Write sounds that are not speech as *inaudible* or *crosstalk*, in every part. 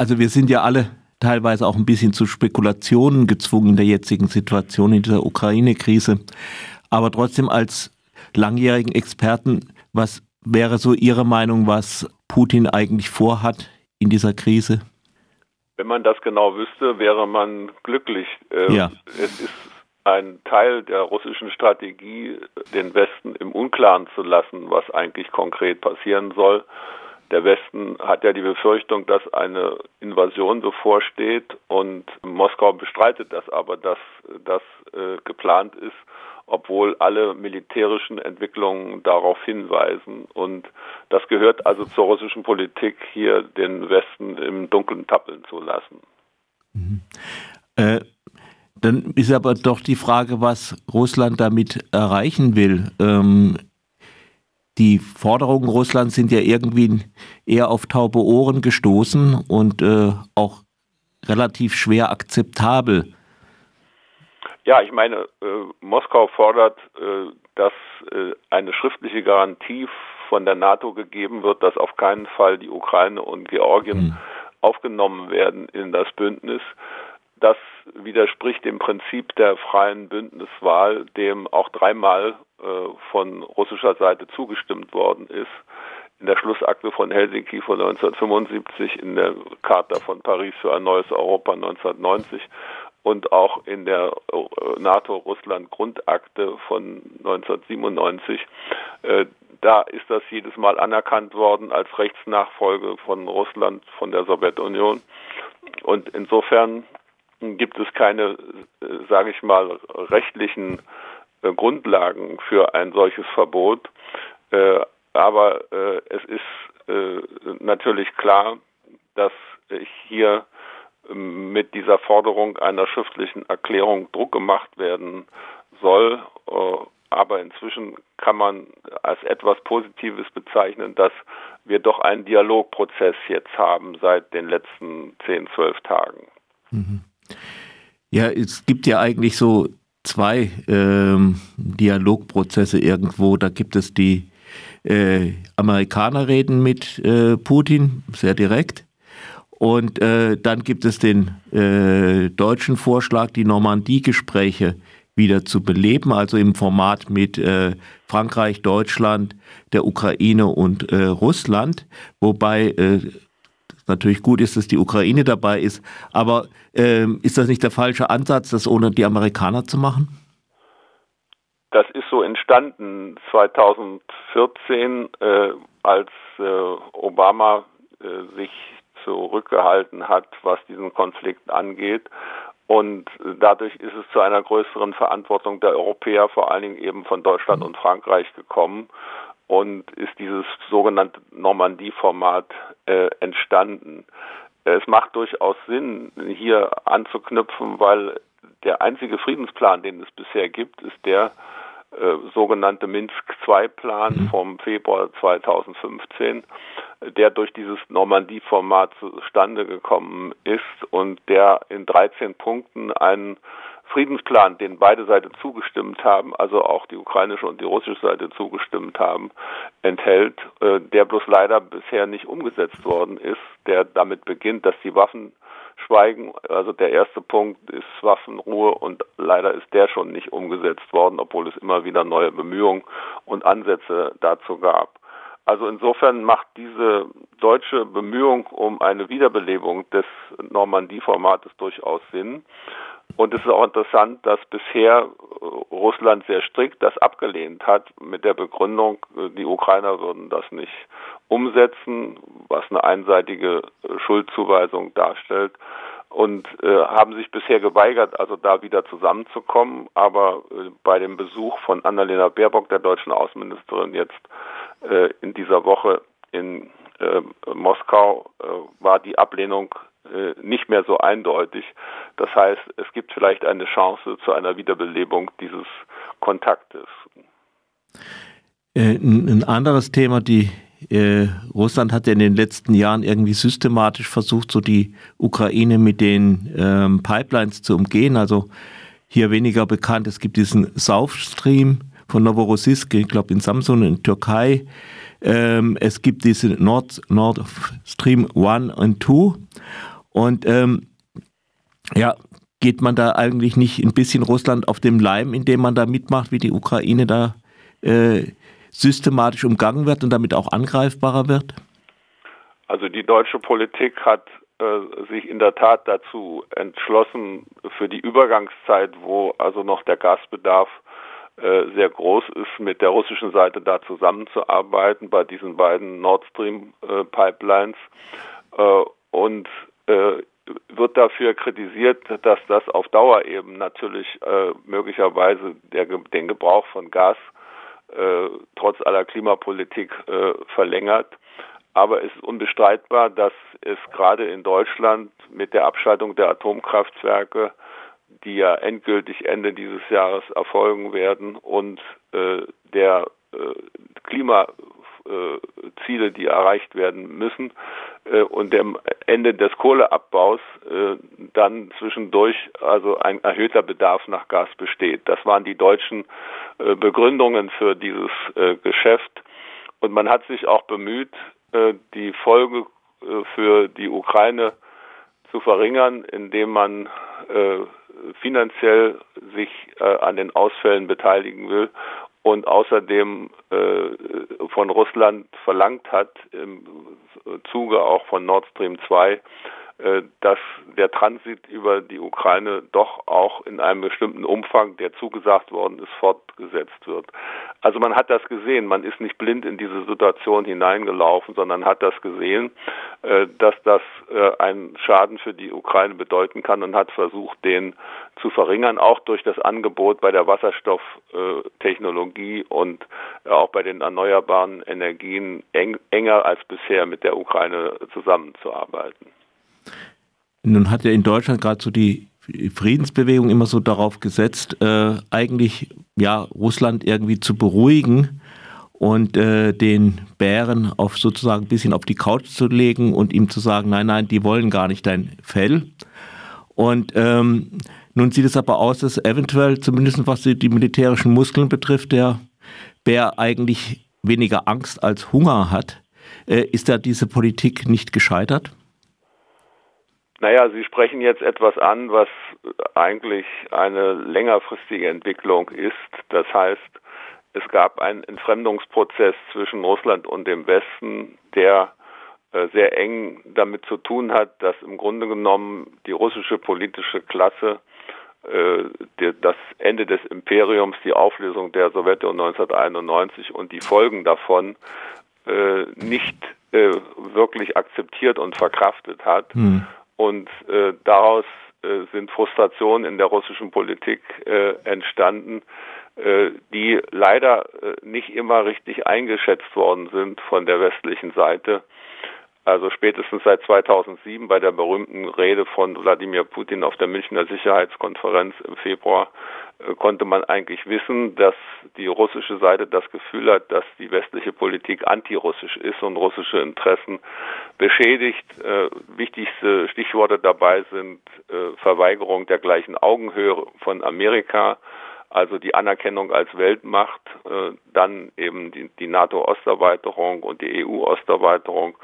also wir sind ja alle teilweise auch ein bisschen zu Spekulationen gezwungen in der jetzigen Situation, in dieser Ukraine-Krise. Aber trotzdem als langjährigen Experten, was wäre so Ihre Meinung, was Putin eigentlich vorhat in dieser Krise? Wenn man das genau wüsste, wäre man glücklich. Ähm, ja. Es ist ein Teil der russischen Strategie, den Westen im Unklaren zu lassen, was eigentlich konkret passieren soll. Der Westen hat ja die Befürchtung, dass eine Invasion bevorsteht und Moskau bestreitet das aber, dass das äh, geplant ist, obwohl alle militärischen Entwicklungen darauf hinweisen. Und das gehört also zur russischen Politik, hier den Westen im Dunkeln tappeln zu lassen. Mhm. Äh, dann ist aber doch die Frage, was Russland damit erreichen will. Ähm, die Forderungen Russlands sind ja irgendwie eher auf taube Ohren gestoßen und äh, auch relativ schwer akzeptabel. Ja, ich meine, äh, Moskau fordert, äh, dass äh, eine schriftliche Garantie von der NATO gegeben wird, dass auf keinen Fall die Ukraine und Georgien hm. aufgenommen werden in das Bündnis. Das widerspricht dem Prinzip der freien Bündniswahl, dem auch dreimal äh, von russischer Seite zugestimmt worden ist. In der Schlussakte von Helsinki von 1975, in der Charta von Paris für ein neues Europa 1990 und auch in der äh, NATO-Russland-Grundakte von 1997. Äh, da ist das jedes Mal anerkannt worden als Rechtsnachfolge von Russland, von der Sowjetunion. Und insofern gibt es keine, äh, sage ich mal, rechtlichen Grundlagen für ein solches Verbot. aber es ist natürlich klar, dass hier mit dieser Forderung einer schriftlichen Erklärung Druck gemacht werden soll. Äh, aber inzwischen kann man als etwas Positives bezeichnen, dass wir doch einen Dialogprozess jetzt haben seit den letzten zehn, zwölf Tagen. Mhm. Ja, es gibt ja eigentlich so zwei ähm, Dialogprozesse irgendwo. Da gibt es die äh, Amerikaner reden mit äh, Putin sehr direkt und äh, dann gibt es den äh, deutschen Vorschlag, die Normandie-Gespräche wieder zu beleben, also im Format mit äh, Frankreich, Deutschland, der Ukraine und äh, Russland, wobei natürlich gut ist, dass die Ukraine dabei ist. Aber äh, ist das nicht der falsche Ansatz, das ohne die Amerikaner zu machen? Das ist so entstanden 2014, äh, als äh, Obama äh, sich zurückgehalten hat, was diesen Konflikt angeht. Und dadurch ist es zu einer größeren Verantwortung der Europäer, vor allen Dingen eben von Deutschland und Frankreich gekommen und ist dieses sogenannte Normandie-Format äh, entstanden. Es macht durchaus Sinn, hier anzuknüpfen, weil der einzige Friedensplan, den es bisher gibt, ist der äh, sogenannte Minsk-II-Plan mhm. vom Februar 2015, der durch dieses Normandie-Format zustande gekommen ist und der in 13 Punkten einen Friedensplan, den beide Seiten zugestimmt haben, also auch die ukrainische und die russische Seite zugestimmt haben, enthält, äh, der bloß leider bisher nicht umgesetzt worden ist, der damit beginnt, dass die Waffen Schweigen. Also der erste Punkt ist Waffenruhe und leider ist der schon nicht umgesetzt worden, obwohl es immer wieder neue Bemühungen und Ansätze dazu gab. Also insofern macht diese deutsche Bemühung um eine Wiederbelebung des Normandie-Formates durchaus Sinn. Und es ist auch interessant, dass bisher äh, Russland sehr strikt das abgelehnt hat mit der Begründung, äh, die Ukrainer würden das nicht umsetzen, was eine einseitige äh, Schuldzuweisung darstellt und äh, haben sich bisher geweigert, also da wieder zusammenzukommen. Aber äh, bei dem Besuch von Annalena Baerbock, der deutschen Außenministerin, jetzt äh, in dieser Woche in Moskau, war die Ablehnung nicht mehr so eindeutig. Das heißt, es gibt vielleicht eine Chance zu einer Wiederbelebung dieses Kontaktes. Äh, ein anderes Thema, die äh, Russland hat ja in den letzten Jahren irgendwie systematisch versucht, so die Ukraine mit den ähm, Pipelines zu umgehen. Also hier weniger bekannt, es gibt diesen South Stream von Novorossiysk, ich glaube in Samsun in Türkei. Ähm, es gibt diese Nord, Nord Stream 1 und 2 Und ähm, ja, geht man da eigentlich nicht ein bisschen Russland auf dem Leim, indem man da mitmacht, wie die Ukraine da äh, systematisch umgangen wird und damit auch angreifbarer wird? Also die deutsche Politik hat äh, sich in der Tat dazu entschlossen, für die Übergangszeit, wo also noch der Gasbedarf äh, sehr groß ist, mit der russischen Seite da zusammenzuarbeiten bei diesen beiden Nord Stream äh, Pipelines äh, und wird dafür kritisiert, dass das auf Dauer eben natürlich äh, möglicherweise der, den Gebrauch von Gas trotz aller Klimapolitik verlängert. Aber es ist unbestreitbar, dass es gerade in Deutschland mit der Abschaltung der Atomkraftwerke, die ja endgültig Ende dieses Jahres erfolgen werden, und äh, der äh, Klimaziele, die erreicht werden müssen, äh, und dem Ende des Kohleabbaus äh, dann zwischendurch also ein erhöhter Bedarf nach Gas besteht. Das waren die deutschen äh, Begründungen für dieses äh, Geschäft. Und man hat sich auch bemüht, äh, die Folge äh, für die Ukraine zu verringern, indem man äh, finanziell sich an den Ausfällen beteiligen will und außerdem von Russland verlangt hat, im Zuge auch von Nord Stream 2, äh, dass der Transit über die Ukraine doch auch in einem bestimmten Umfang, der zugesagt worden ist, fortgesetzt wird. Also man hat das gesehen, man ist nicht blind in diese Situation hineingelaufen, sondern hat das gesehen, äh, dass das äh, einen Schaden für die Ukraine bedeuten kann und hat versucht, den zu verringern, auch durch das Angebot bei der Wasserstofftechnologie und auch bei den erneuerbaren Energien enger als bisher mit der Ukraine zusammenzuarbeiten. Nun hat ja in Deutschland gerade so die Friedensbewegung immer so darauf gesetzt, äh, eigentlich ja Russland irgendwie zu beruhigen und äh, den Bären auf sozusagen ein bisschen auf die Couch zu legen und ihm zu sagen, nein, nein, die wollen gar nicht dein Fell. Und ähm, nun sieht es aber aus, dass eventuell, zumindest was die, die militärischen Muskeln betrifft, der Bär eigentlich weniger Angst als Hunger hat. Äh, ist da diese Politik nicht gescheitert? Naja, Sie sprechen jetzt etwas an, was eigentlich eine längerfristige Entwicklung ist. Das heißt, es gab einen Entfremdungsprozess zwischen Russland und dem Westen, der äh, sehr eng damit zu tun hat, dass im Grunde genommen die russische politische Klasse äh, das Ende des Imperiums, die Auflösung der Sowjetunion 1991 und die Folgen davon äh, nicht wirklich akzeptiert und verkraftet hat. Hm. Und äh, daraus äh, sind Frustrationen in der russischen Politik äh, entstanden, äh, die leider äh, nicht immer richtig eingeschätzt worden sind von der westlichen Seite. Also spätestens seit 2007 bei der berühmten Rede von Wladimir Putin auf der Münchner Sicherheitskonferenz im Februar äh, konnte man eigentlich wissen, dass die russische Seite das Gefühl hat, dass die westliche Politik antirussisch ist und russische Interessen beschädigt. Äh, wichtigste Stichworte dabei sind äh, Verweigerung der gleichen Augenhöhe von Amerika, also die Anerkennung als Weltmacht, äh, dann eben die, die NATO-Osterweiterung und die EU-Osterweiterung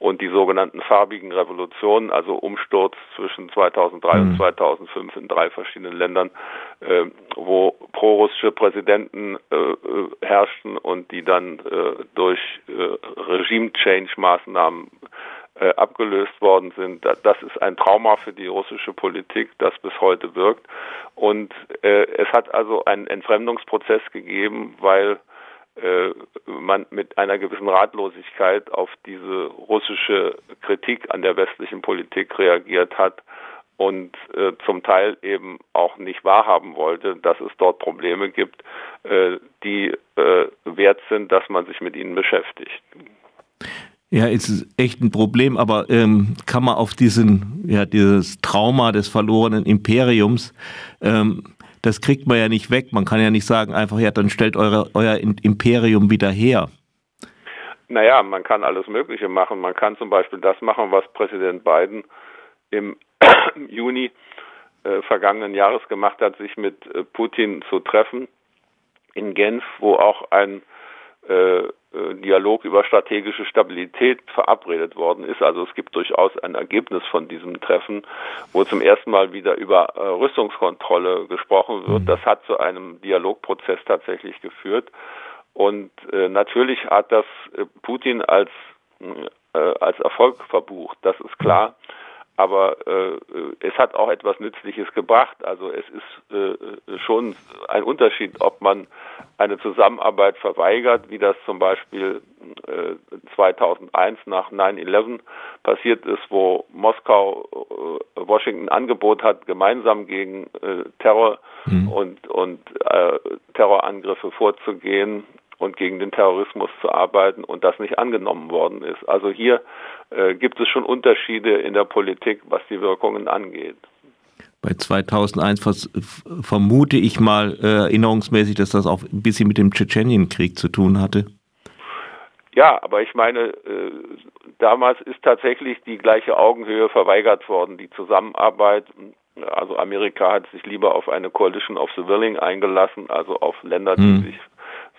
und die sogenannten farbigen Revolutionen, also Umsturz zwischen 2003 mhm. und 2005 in drei verschiedenen Ländern, äh, wo prorussische Präsidenten äh, äh, herrschten und die dann äh, durch äh, Regime-Change-Maßnahmen äh, abgelöst worden sind. Das ist ein Trauma für die russische Politik, das bis heute wirkt. Und es hat also einen Entfremdungsprozess gegeben, weil man mit einer gewissen Ratlosigkeit auf diese russische Kritik an der westlichen Politik reagiert hat und äh, zum Teil eben auch nicht wahrhaben wollte, dass es dort Probleme gibt, äh, die äh, wert sind, dass man sich mit ihnen beschäftigt. Ja, es ist echt ein Problem, aber ähm, kann man auf diesen, ja, dieses Trauma des verlorenen Imperiums ähm, das kriegt man ja nicht weg. Man kann ja nicht sagen, einfach, ja, dann stellt eure, euer Imperium wieder her. Naja, man kann alles Mögliche machen. Man kann zum Beispiel das machen, was Präsident Biden im *clears throat* Juni äh, vergangenen Jahres gemacht hat, sich mit äh, Putin zu treffen in Genf, wo auch ein Dialog über strategische Stabilität verabredet worden ist. Also es gibt durchaus ein Ergebnis von diesem Treffen, wo zum ersten Mal wieder über äh, Rüstungskontrolle gesprochen wird. Mhm. Das hat zu einem Dialogprozess tatsächlich geführt. Und äh, natürlich hat das äh, Putin als, äh, als Erfolg verbucht, das ist klar aber äh, es hat auch etwas Nützliches gebracht. Also es ist äh, schon ein Unterschied, ob man eine Zusammenarbeit verweigert, wie das zum Beispiel äh, 2001 nach 9-11 passiert ist, wo Moskau äh, Washington Angebot hat, gemeinsam gegen äh, Terror mhm. und, und äh, Terrorangriffe vorzugehen und gegen den Terrorismus zu arbeiten und das nicht angenommen worden ist. Also hier äh, gibt es schon Unterschiede in der Politik, was die Wirkungen angeht. Bei 2001 vermute ich mal äh, erinnerungsmäßig, dass das auch ein bisschen mit dem Tschetschenienkrieg zu tun hatte. Ja, aber ich meine, äh, damals ist tatsächlich die gleiche Augenhöhe verweigert worden, die Zusammenarbeit. Also Amerika hat sich lieber auf eine Coalition of the Willing eingelassen, also auf Länder, die hm. sich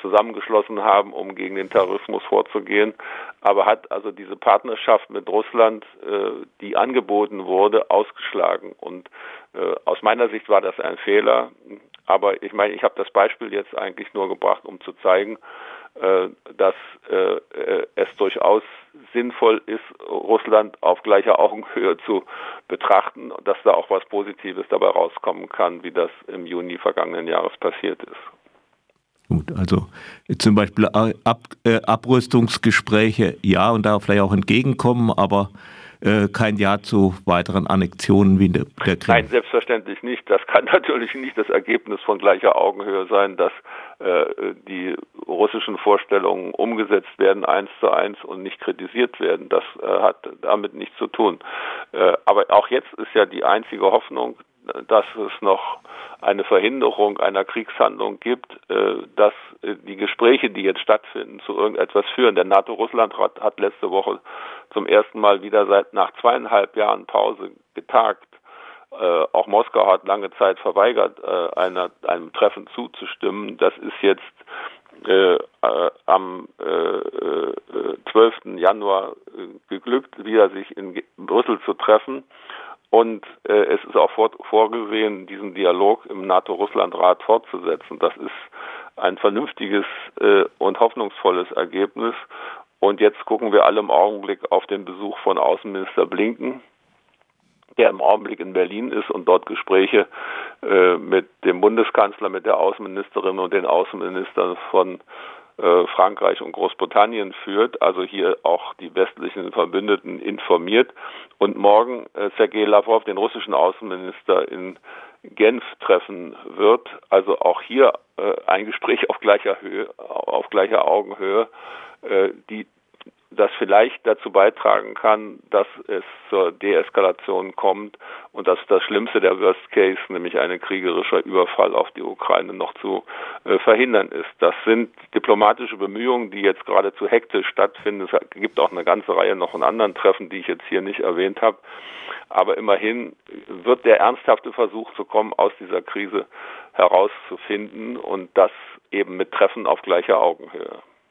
zusammengeschlossen haben, um gegen den Terrorismus vorzugehen, aber hat also diese Partnerschaft mit Russland, äh, die angeboten wurde, ausgeschlagen. Und äh, aus meiner Sicht war das ein Fehler. Aber ich meine, ich habe das Beispiel jetzt eigentlich nur gebracht, um zu zeigen, äh, dass äh, äh, es durchaus sinnvoll ist, Russland auf gleicher Augenhöhe zu betrachten, dass da auch was Positives dabei rauskommen kann, wie das im Juni vergangenen Jahres passiert ist. Gut, also zum Beispiel Ab, äh, Abrüstungsgespräche, ja, und da vielleicht auch entgegenkommen, aber äh, kein Ja zu weiteren Annexionen wie der, der Krim. Nein, selbstverständlich nicht. Das kann *laughs* natürlich nicht das Ergebnis von gleicher Augenhöhe sein, dass äh, die russischen Vorstellungen umgesetzt werden eins zu eins und nicht kritisiert werden. Das äh, hat damit nichts zu tun. Äh, aber auch jetzt ist ja die einzige Hoffnung, dass es noch eine Verhinderung einer Kriegshandlung gibt, äh, dass äh, die Gespräche, die jetzt stattfinden, zu irgendetwas führen. Der NATO-Russland-Rat hat letzte Woche zum ersten Mal wieder seit nach zweieinhalb Jahren Pause getagt. Äh, auch Moskau hat lange Zeit verweigert, einer, einem Treffen zuzustimmen. Das ist jetzt äh, am äh, 12. Januar geglückt, wieder sich in Brüssel zu treffen. Und äh, es ist auch vor, vorgesehen, diesen Dialog im NATO-Russland-Rat fortzusetzen. Das ist ein vernünftiges äh, und hoffnungsvolles Ergebnis. Und jetzt gucken wir alle im Augenblick auf den Besuch von Außenminister Blinken, der im Augenblick in Berlin ist und dort Gespräche äh, mit dem Bundeskanzler, mit der Außenministerin und den Außenministern von äh, Frankreich und Großbritannien führt, also hier auch die westlichen Verbündeten informiert und morgen äh, Sergei Lavrov, den russischen Außenminister, in Genf treffen wird. Also auch hier äh, ein Gespräch auf gleicher Höhe, auf gleicher Augenhöhe, äh, die das vielleicht dazu beitragen kann, dass es zur Deeskalation kommt und dass das Schlimmste der Worst Case, nämlich ein kriegerischer Überfall auf die Ukraine, noch zu äh, verhindern ist. Das sind diplomatische Bemühungen, die jetzt geradezu hektisch stattfinden. Es gibt auch eine ganze Reihe noch von anderen Treffen, die ich jetzt hier nicht erwähnt habe. Aber immerhin wird der ernsthafte Versuch zu kommen, aus dieser Krise herauszufinden und das eben mit Treffen auf gleicher Augenhöhe.